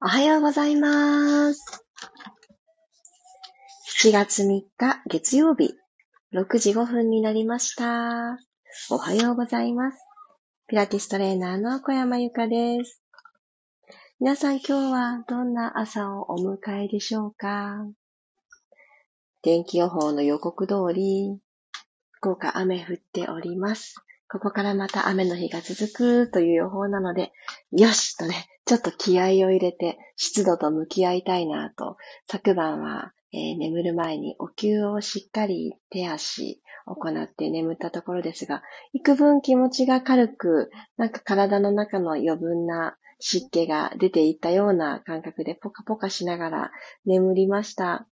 おはようございます。7月3日月曜日、6時5分になりました。おはようございます。ピラティストレーナーの小山由かです。皆さん今日はどんな朝をお迎えでしょうか？天気予報の予告通り、福岡雨降っております。ここからまた雨の日が続くという予報なので、よしとね、ちょっと気合を入れて湿度と向き合いたいなと、昨晩は、えー、眠る前にお灸をしっかり手足行って眠ったところですが、幾分気持ちが軽く、なんか体の中の余分な湿気が出ていったような感覚でポカポカしながら眠りました。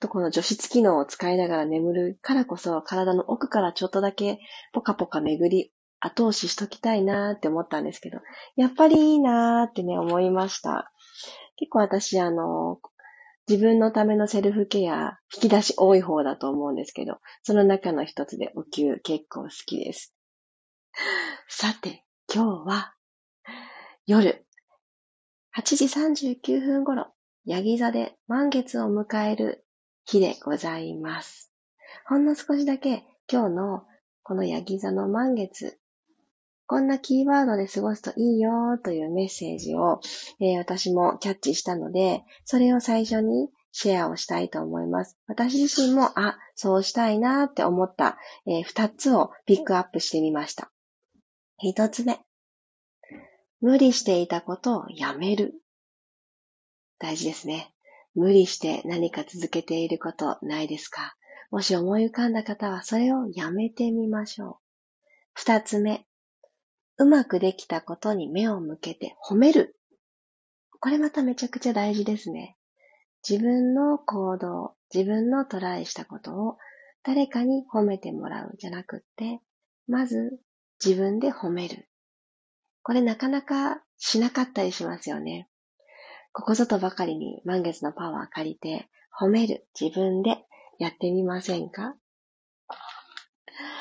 とこの除湿機能を使いながら眠るからこそ体の奥からちょっとだけポカポカ巡り後押ししときたいなーって思ったんですけど、やっぱりいいなーってね、思いました。結構私、あの、自分のためのセルフケア、引き出し多い方だと思うんですけど、その中の一つでお灸結構好きです。さて、今日は、夜、8時39分頃、ヤギ座で満月を迎える日でございます。ほんの少しだけ今日のこのヤギ座の満月、こんなキーワードで過ごすといいよというメッセージを、えー、私もキャッチしたので、それを最初にシェアをしたいと思います。私自身も、あ、そうしたいなって思った、えー、2つをピックアップしてみました。1つ目。無理していたことをやめる。大事ですね。無理して何か続けていることないですか？もし思い浮かんだ方はそれをやめてみましょう。二つ目。うまくできたことに目を向けて褒める。これまためちゃくちゃ大事ですね。自分の行動、自分のトライしたことを誰かに褒めてもらうんじゃなくって、まず自分で褒める。これなかなかしなかったりしますよね。ここぞとばかりに満月のパワー借りて褒める自分でやってみませんか？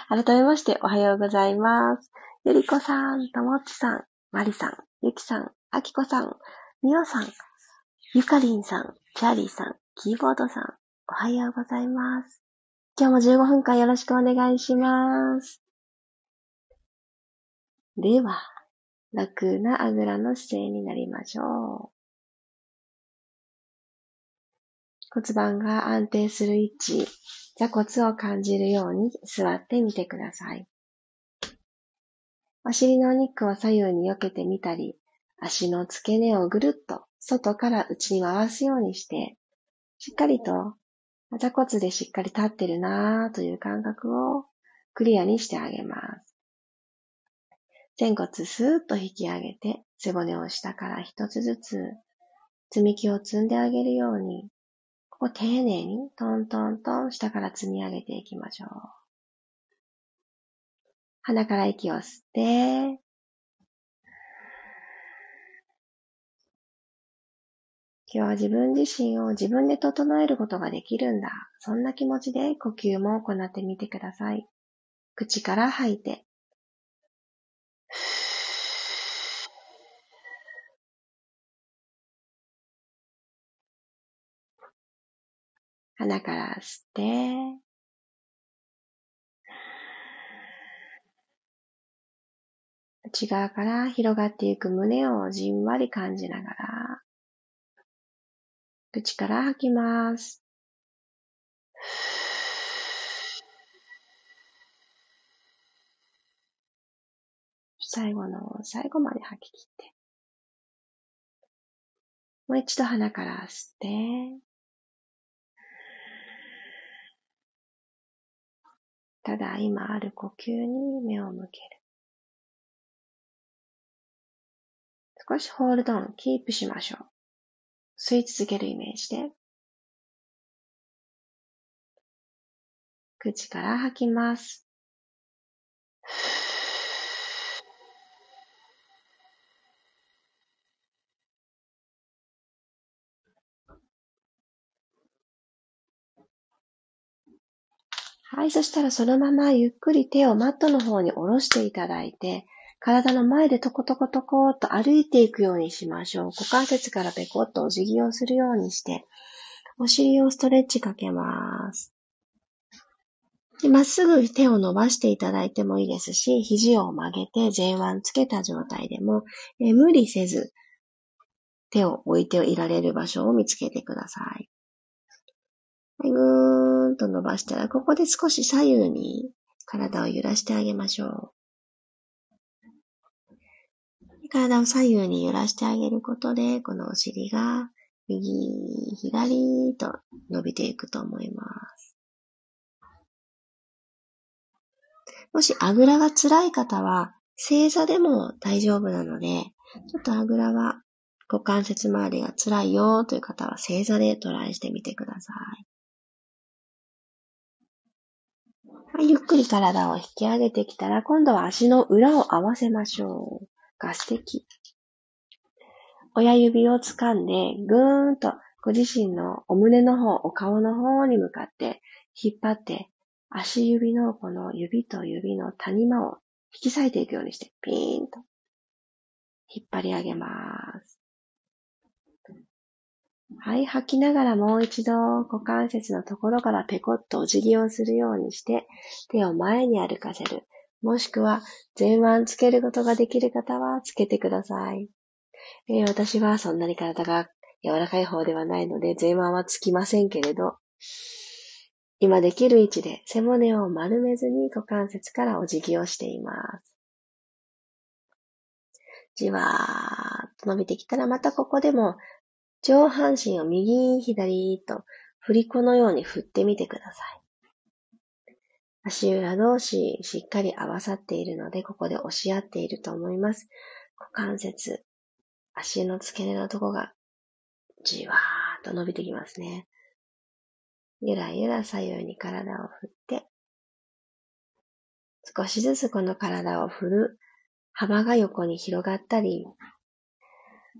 改めましておはようございます。ゆりこさん、ともっちさん、まりさん、ゆきさん、あきこさん、みおさん、ゆかりんさん、チャーリーさん、キーボードさん、おはようございます。今日も15分間よろしくお願いします。では、楽なあぐらの姿勢になりましょう。骨盤が安定する位置、座骨を感じるように座ってみてください。お尻のお肉を左右に避けてみたり、足の付け根をぐるっと外から内に回すようにして、しっかりと座骨でしっかり立ってるなぁという感覚をクリアにしてあげます。前骨スーッと引き上げて背骨を下から一つずつ積み木を積んであげるように、ここ丁寧にトントントン下から積み上げていきましょう。鼻から息を吸って、今日は自分自身を自分で整えることができるんだ。そんな気持ちで呼吸も行ってみてください。口から吐いて。鼻から吸って、内側から広がっていく胸をじんわり感じながら、口から吐きます。最後の最後まで吐き切って。もう一度鼻から吸って、ただ今ある呼吸に目を向ける。少しホールドオン、キープしましょう。吸い続けるイメージで。口から吐きます。はい、そしたらそのままゆっくり手をマットの方に下ろしていただいて、体の前でトコトコトコっと歩いていくようにしましょう。股関節からペコッとお辞儀をするようにして、お尻をストレッチかけます。まっすぐ手を伸ばしていただいてもいいですし、肘を曲げて前腕つけた状態でも、え無理せず手を置いていられる場所を見つけてください。はいぐーんと伸ばしたら、ここで少し左右に体を揺らしてあげましょう。体を左右に揺らしてあげることで、このお尻が右、左と伸びていくと思います。もしあぐらが辛い方は、正座でも大丈夫なので、ちょっとあぐらが股関節周りが辛いよという方は正座でトライしてみてください。ゆっくり体を引き上げてきたら、今度は足の裏を合わせましょう。が素敵。親指を掴んで、ぐーんとご自身のお胸の方、お顔の方に向かって引っ張って、足指のこの指と指の谷間を引き裂いていくようにして、ピーンと引っ張り上げます。はい、吐きながらもう一度股関節のところからペコッとお辞儀をするようにして、手を前に歩かせる。もしくは前腕つけることができる方はつけてください。えー、私はそんなに体が柔らかい方ではないので前腕はつきませんけれど、今できる位置で背骨を丸めずに股関節からお辞儀をしています。じわーっと伸びてきたらまたここでも上半身を右、左と振り子のように振ってみてください。足裏同士しっかり合わさっているので、ここで押し合っていると思います。股関節、足の付け根のとこがじわーっと伸びてきますね。ゆらゆら左右に体を振って、少しずつこの体を振る幅が横に広がったり、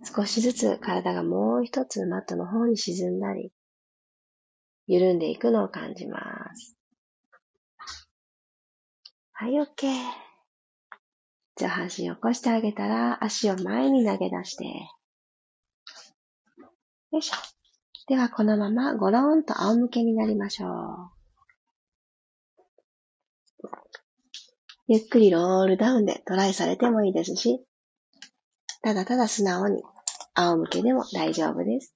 少しずつ体がもう一つマットの方に沈んだり、緩んでいくのを感じます。はい、OK。上半身を起こしてあげたら、足を前に投げ出して。よいしょ。では、このままゴローンと仰向けになりましょう。ゆっくりロールダウンでトライされてもいいですし、ただただ素直に仰向けでも大丈夫です。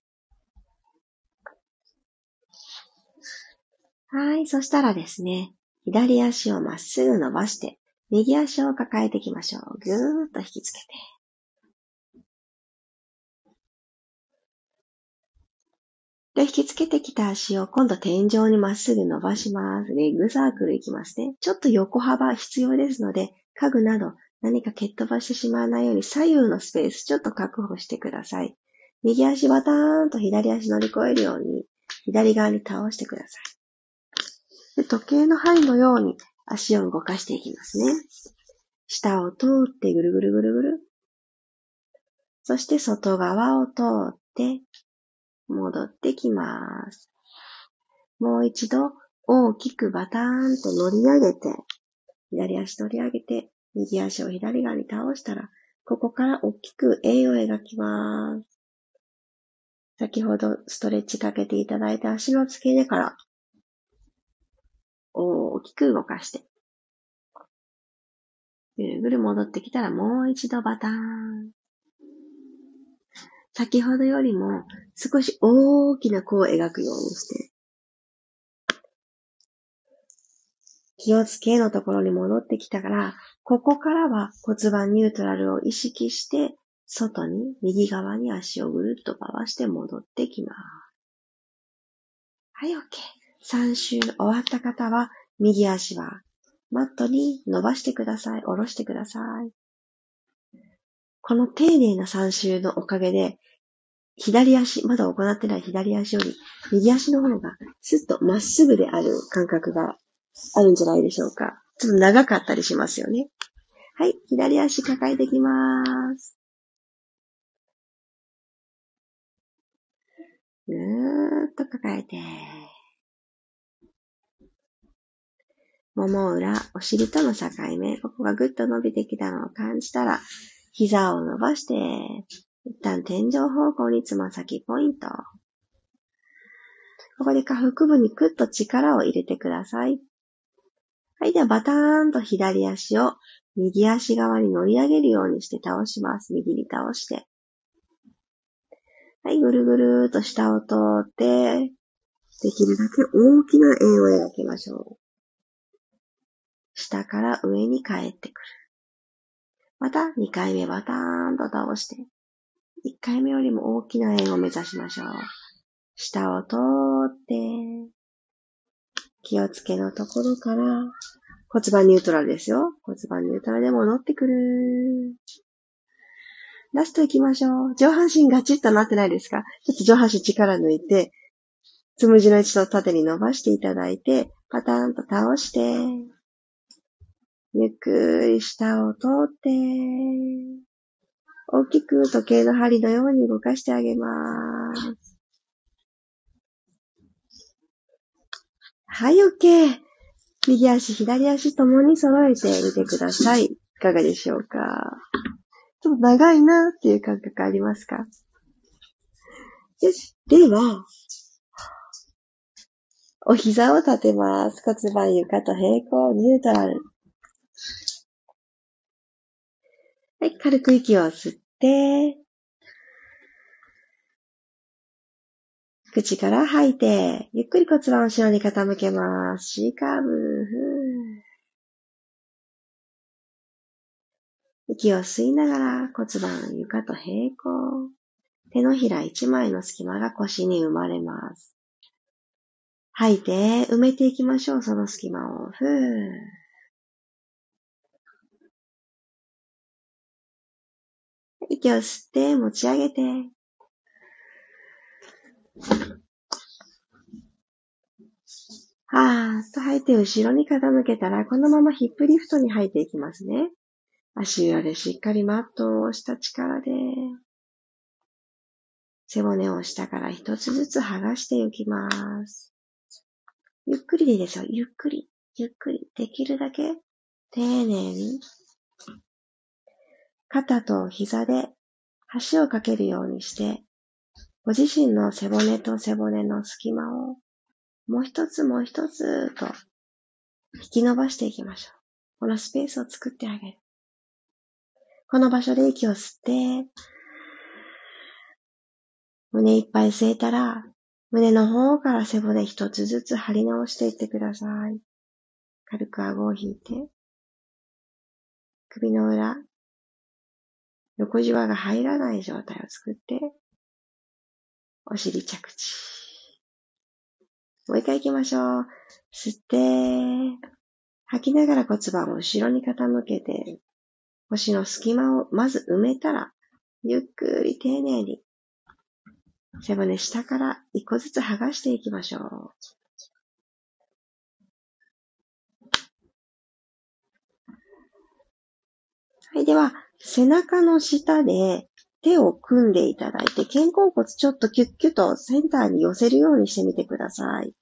はい。そしたらですね、左足をまっすぐ伸ばして、右足を抱えていきましょう。ぐーっと引きつけて。で、引きつけてきた足を今度天井にまっすぐ伸ばします。レッグサークルいきますね。ちょっと横幅必要ですので、家具など何か蹴っ飛ばしてしまわないように左右のスペースちょっと確保してください。右足バターンと左足乗り越えるように左側に倒してください。で時計の針のように足を動かしていきますね。下を通ってぐるぐるぐるぐる。そして外側を通って戻ってきます。もう一度大きくバターンと乗り上げて、左足乗り上げて、右足を左側に倒したら、ここから大きく円を描きます。先ほどストレッチかけていただいた足の付け根から大きく動かして、ぐるぐる戻ってきたらもう一度バターン。先ほどよりも少し大きな弧を描くようにして、気をつけのところに戻ってきたから、ここからは骨盤ニュートラルを意識して、外に、右側に足をぐるっと回して戻ってきます。はい、OK。3周終わった方は、右足はマットに伸ばしてください。下ろしてください。この丁寧な3周のおかげで、左足、まだ行ってない左足より、右足の方がスッとまっすぐである感覚があるんじゃないでしょうか。ちょっと長かったりしますよね。はい、左足抱えていきます。ぐーっと抱えて。もも裏、お尻との境目、ここがぐっと伸びてきたのを感じたら、膝を伸ばして、一旦天井方向につま先ポイント。ここで下腹部にクッと力を入れてください。はい、ではバターンと左足を右足側に乗り上げるようにして倒します。右に倒して。はい、ぐるぐるーと下を通って、できるだけ大きな円を描きましょう。下から上に帰ってくる。また、2回目バターンと倒して、1回目よりも大きな円を目指しましょう。下を通って、気をつけのところから骨盤ニュートラルですよ。骨盤ニュートラルで戻ってくる。ラスト行きましょう。上半身ガチッとなってないですか？ちょっと上半身力抜いて、つむじの位置と縦に伸ばしていただいて、パターンと倒して、ゆっくり下を通って、大きく時計の針のように動かしてあげます。はい、OK。右足、左足ともに揃えてみてください。いかがでしょうか？ちょっと長いなっていう感覚ありますか？よし。では、お膝を立てます。骨盤床と平行、ニュートラル。はい、軽く息を吸って、口から吐いて、ゆっくり骨盤を後ろに傾けます。C カーブ。息を吸いながら骨盤床と平行。手のひら一枚の隙間が腰に生まれます。吐いて埋めていきましょう、その隙間を。ふー。息を吸って持ち上げて。はーっと吐いて後ろに傾けたら、このままヒップリフトに吐いていきますね。足裏でしっかりマットを押した力で、背骨を下から一つずつ剥がしていきます。ゆっくりでいいですよ。ゆっくり、ゆっくり。できるだけ丁寧に。肩と膝で橋をかけるようにして、ご自身の背骨と背骨の隙間をもう一つもう一つと引き伸ばしていきましょう。このスペースを作ってあげる。この場所で息を吸って、胸いっぱい吸えたら、胸の方から背骨一つずつ張り直していってください。軽く顎を引いて、首の裏、横じわが入らない状態を作って、お尻着地。もう一回行きましょう。吸って、吐きながら骨盤を後ろに傾けて、腰の隙間をまず埋めたら、ゆっくり丁寧に、背骨下から一個ずつ剥がしていきましょう。はい、では、背中の下で手を組んでいただいて、肩甲骨ちょっとキュッキュッとセンターに寄せるようにしてみてください。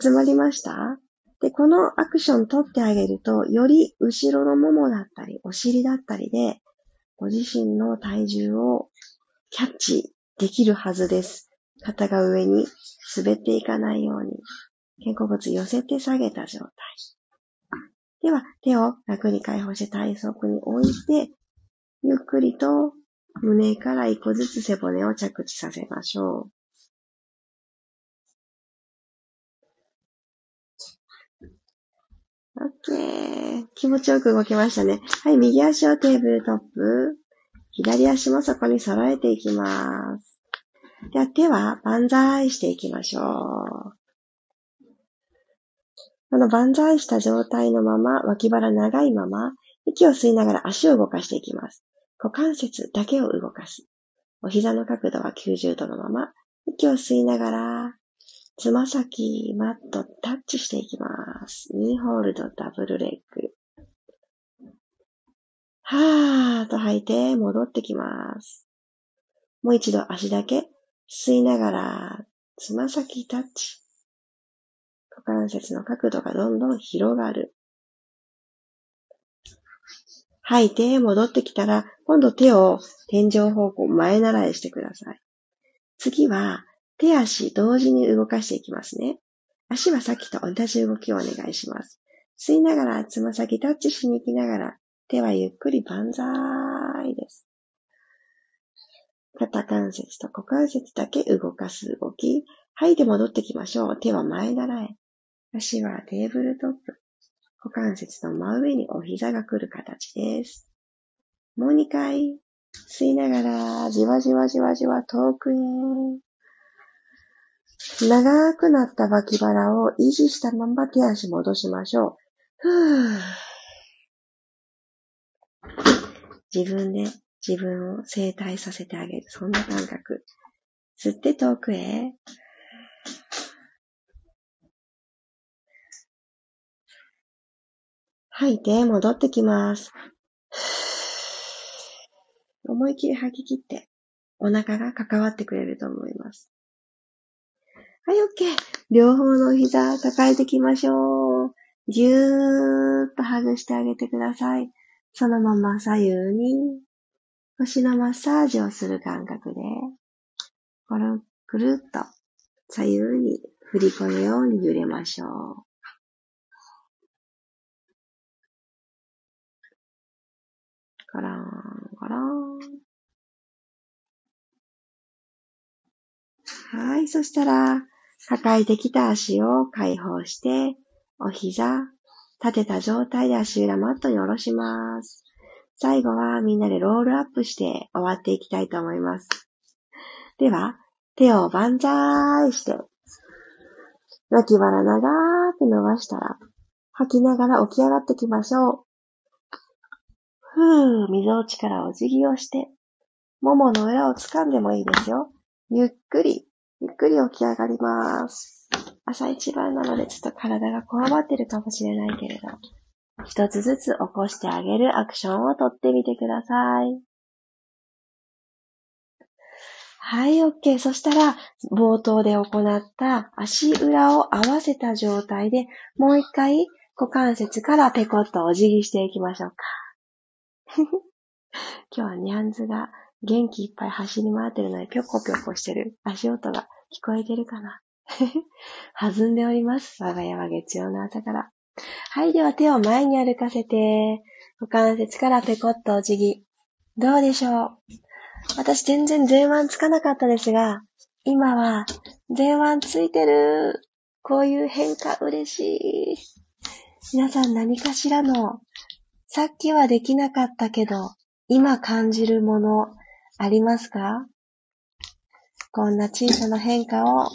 集まりました？で、このアクション取ってあげると、より後ろのももだったり、お尻だったりで、ご自身の体重をキャッチできるはずです。肩が上に滑っていかないように、肩甲骨寄せて下げた状態。では、手を楽に解放して体側に置いて、ゆっくりと胸から一個ずつ背骨を着地させましょう。オッケー。気持ちよく動きましたね。はい、右足をテーブルトップ。左足もそこに揃えていきます。では手は万歳していきましょう。この万歳した状態のまま、脇腹長いまま、息を吸いながら足を動かしていきます。股関節だけを動かす。お膝の角度は90度のまま、息を吸いながら、つま先、マット、タッチしていきます。ニーホールド、ダブルレッグ。はーと吐いて戻ってきます。もう一度足だけ吸いながら、つま先タッチ。股関節の角度がどんどん広がる。吐いて戻ってきたら、今度手を天井方向前習いしてください。次は手足同時に動かしていきますね。足はさっきと同じ動きをお願いします。吸いながらつま先タッチしに行きながら、手はゆっくり万歳です。肩関節と股関節だけ動かす動き。吐いて戻ってきましょう。手は前習え。足はテーブルトップ。股関節の真上にお膝が来る形です。もう2回、吸いながら、じわじわじわじわ遠くへ。長くなった脇腹を維持したまま手足戻しましょう。ふぅ自分で自分を整体させてあげる。そんな感覚。吸って遠くへ。吐いて戻ってきます。思い切り吐き切って、お腹が関わってくれると思います。はい、OK。両方の膝抱えていきましょう。ぎゅーっとハグしてあげてください。そのまま左右に腰のマッサージをする感覚で、これをくるっと左右に振り子のように揺れましょう。ガラーン、ガラーン。はい。そしたら、抱えてきた足を解放して、お膝、立てた状態で足裏マットに下ろします。最後はみんなでロールアップして終わっていきたいと思います。では、手を万歳して、脇腹長く伸ばしたら、吐きながら起き上がってきましょう。ふぅ、溝落ちからお辞儀をして、ももの裏を掴んでもいいですよ。ゆっくり、ゆっくり起き上がります。朝一番なのでちょっと体がこわばってるかもしれないけれど、一つずつ起こしてあげるアクションをとってみてください。はい、OK。そしたら、冒頭で行った足裏を合わせた状態で、もう一回股関節からペコッとお辞儀していきましょうか。今日はニャンズが元気いっぱい走り回ってるので、ぴょこぴょこしてる足音が聞こえてるかな 弾んでおります。我が家は月曜の朝から。はい、では手を前に歩かせて、股関節からペコッとお辞儀。どうでしょう？私全然前腕つかなかったですが、今は前腕ついてる。こういう変化嬉しい。皆さん何かしらのさっきはできなかったけど、今感じるものありますか？こんな小さな変化を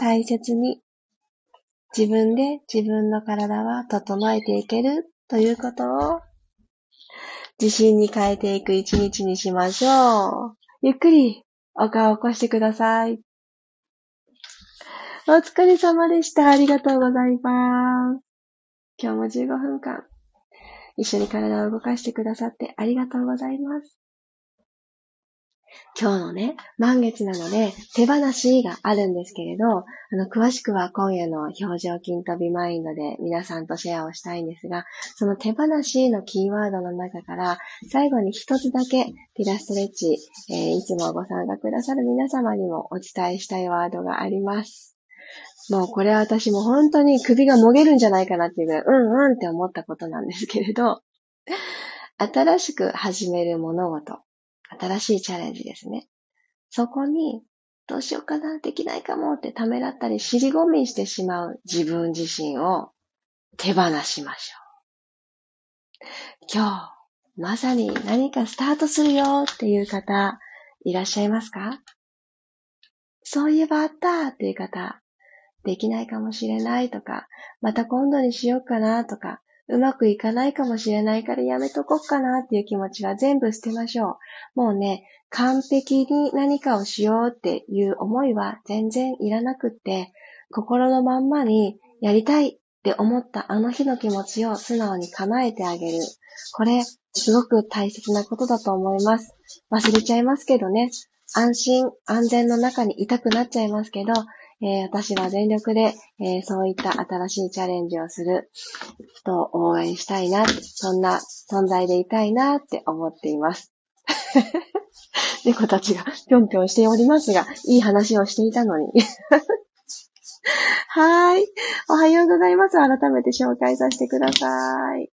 大切に自分で自分の体は整えていけるということを自信に変えていく一日にしましょう。ゆっくりお顔を起こしてください。お疲れ様でした。ありがとうございます。今日も15分間一緒に体を動かしてくださってありがとうございます。今日のね、満月なので手放しがあるんですけれど、あの、詳しくは今夜の表情筋飛びマインドで皆さんとシェアをしたいんですが、その手放しのキーワードの中から最後に一つだけピラストレッチ、えー、いつもご参加くださる皆様にもお伝えしたいワードがあります。もうこれは私も本当に首がもげるんじゃないかなっていうぐらい、うんうんって思ったことなんですけれど、新しく始める物事、新しいチャレンジですね。そこに、どうしようかな、できないかもってためらったり、尻込みしてしまう自分自身を手放しましょう。今日、まさに何かスタートするよっていう方、いらっしゃいますか？そういえばあったっていう方、できないかもしれないとか、また今度にしようかなとか、うまくいかないかもしれないからやめとこっかなっていう気持ちは全部捨てましょう。もうね、完璧に何かをしようっていう思いは全然いらなくって、心のまんまにやりたいって思ったあの日の気持ちを素直に叶えてあげる。これ、すごく大切なことだと思います。忘れちゃいますけどね。安心、安全の中にいたくなっちゃいますけど、えー、私は全力で、えー、そういった新しいチャレンジをする人を応援したいな、そんな存在でいたいなって思っています。猫たちがぴょんぴょんしておりますが、いい話をしていたのに。はい。おはようございます。改めて紹介させてください。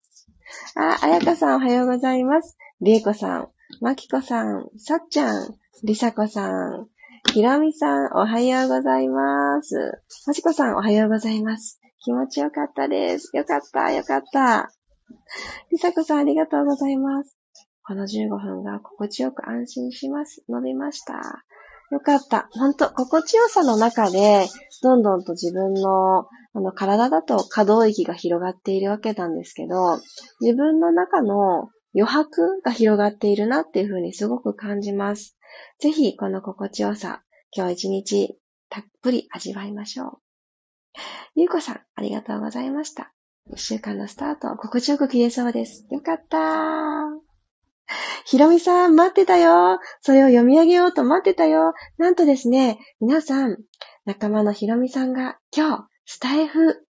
あ、あやかさんおはようございます。りえこさん、まきこさん、さっちゃん、りさこさん、ひろみさん、おはようございます。まちこさん、おはようございます。気持ちよかったです。よかった、よかった。りさこさん、ありがとうございます。この15分が心地よく安心します。伸びました。よかった。ほんと、心地よさの中で、どんどんと自分の、あの、体だと可動域が広がっているわけなんですけど、自分の中の余白が広がっているなっていうふうにすごく感じます。ぜひ、この心地よさ、今日一日たっぷり味わいましょう。ゆうこさん、ありがとうございました。一週間のスタート、心地よく切れそうです。よかったー。ひろみさん、待ってたよ。それを読み上げようと待ってたよ。なんとですね、皆さん、仲間のひろみさんが今日、スタイフ、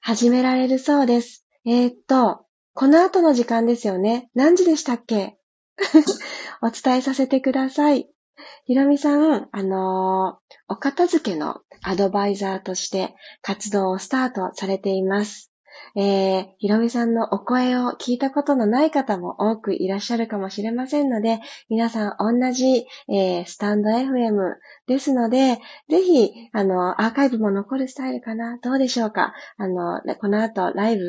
始められるそうです。えー、っと、この後の時間ですよね。何時でしたっけ？お伝えさせてください。ひろみさん、あのー、お片付けのアドバイザーとして活動をスタートされています。えー、ひろみさんのお声を聞いたことのない方も多くいらっしゃるかもしれませんので、皆さん同じ、えー、スタンド FM ですので、ぜひ、あの、アーカイブも残るスタイルかな。どうでしょうか。あの、この後ライブ？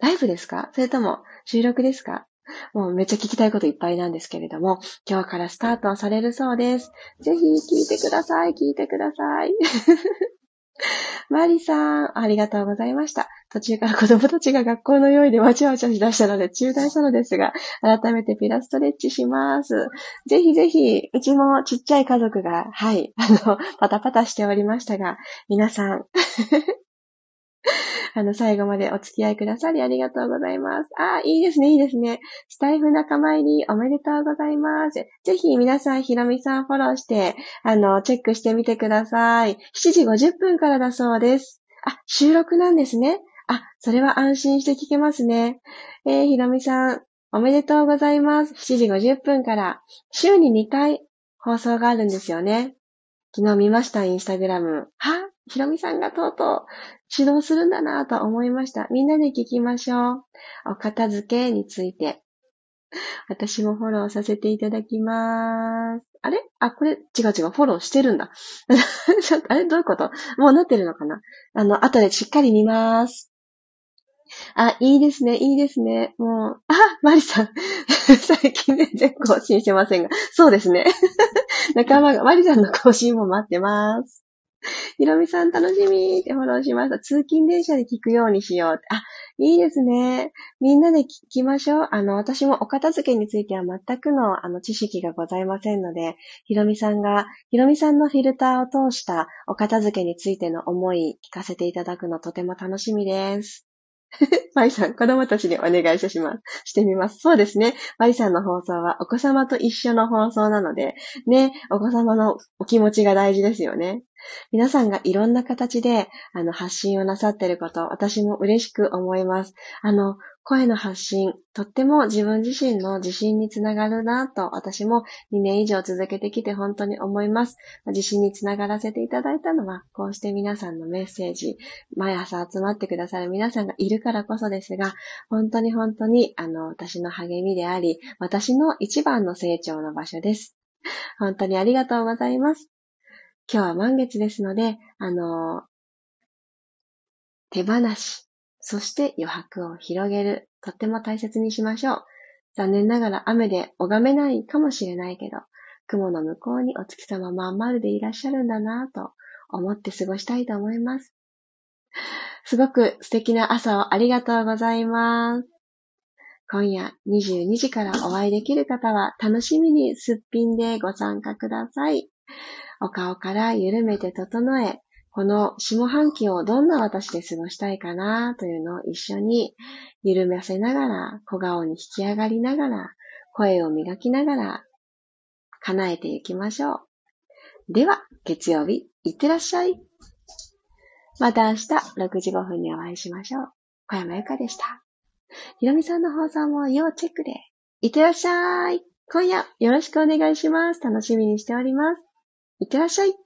ライブですか？それとも収録ですか？もうめっちゃ聞きたいこといっぱいなんですけれども、今日からスタートされるそうです。ぜひ聞いてください、聞いてください。マリさん、ありがとうございました。途中から子供たちが学校の用意でわちゃわちゃしだしたので中断したのですが、改めてピラストレッチします。ぜひぜひ、うちもちっちゃい家族が、はい、あの、パタパタしておりましたが、皆さんあの、最後までお付き合いくださりありがとうございます。あ、いいですね、いいですね。スタイフ仲間入りおめでとうございます。ぜひ皆さん、ひろみさんフォローして、あの、チェックしてみてください。7時50分からだそうです。あ、収録なんですね。あ、それは安心して聞けますね。えー、ひろみさん、おめでとうございます。7時50分から、週に2回放送があるんですよね。昨日見ました、インスタグラム。は？ひろみさんがとうとう指導するんだなと思いました。みんなで聞きましょう。お片付けについて。私もフォローさせていただきます。あれ？あ、これ、違う違う、フォローしてるんだ。あれ？どういうこと？もうなってるのかな？あの、後でしっかり見ます。あ、いいですね、いいですね。もう、あ、マリさん。最近ね全然更新してませんが。そうですね。仲間が、マリさんの更新も待ってます。ひろみさん楽しみってフォローしました。通勤電車で聞くようにしよう。あ、いいですね。みんなで聞きましょう。あの、私もお片付けについては全くのあの知識がございませんので、ひろみさんが、ひろみさんのフィルターを通したお片付けについての思い聞かせていただくのとても楽しみです。マイさん、子供たちにお願いしします。してみます。そうですね。マイさんの放送はお子様と一緒の放送なので、ね、お子様のお気持ちが大事ですよね。皆さんがいろんな形で、あの、発信をなさっていること、私も嬉しく思います。あの、声の発信、とっても自分自身の自信につながるなと、私も2年以上続けてきて本当に思います。自信につながらせていただいたのは、こうして皆さんのメッセージ、毎朝集まってくださる皆さんがいるからこそですが、本当に本当に、あの、私の励みであり、私の一番の成長の場所です。本当にありがとうございます。今日は満月ですので、あの、手放し、そして余白を広げる。とっても大切にしましょう。残念ながら雨で拝めないかもしれないけど、雲の向こうにお月様まん丸でいらっしゃるんだなぁと思って過ごしたいと思います。すごく素敵な朝をありがとうございます。今夜22時からお会いできる方は楽しみにすっぴんでご参加ください。お顔から緩めて整え、この下半期をどんな私で過ごしたいかなというのを一緒に緩めせながら、小顔に引き上がりながら、声を磨きながら、叶えていきましょう。では、月曜日、いってらっしゃい。また明日6時5分にお会いしましょう。小山由かでした。ひろみさんの放送も要チェックで。いってらっしゃい。今夜よろしくお願いします。楽しみにしております。いってらっしゃい。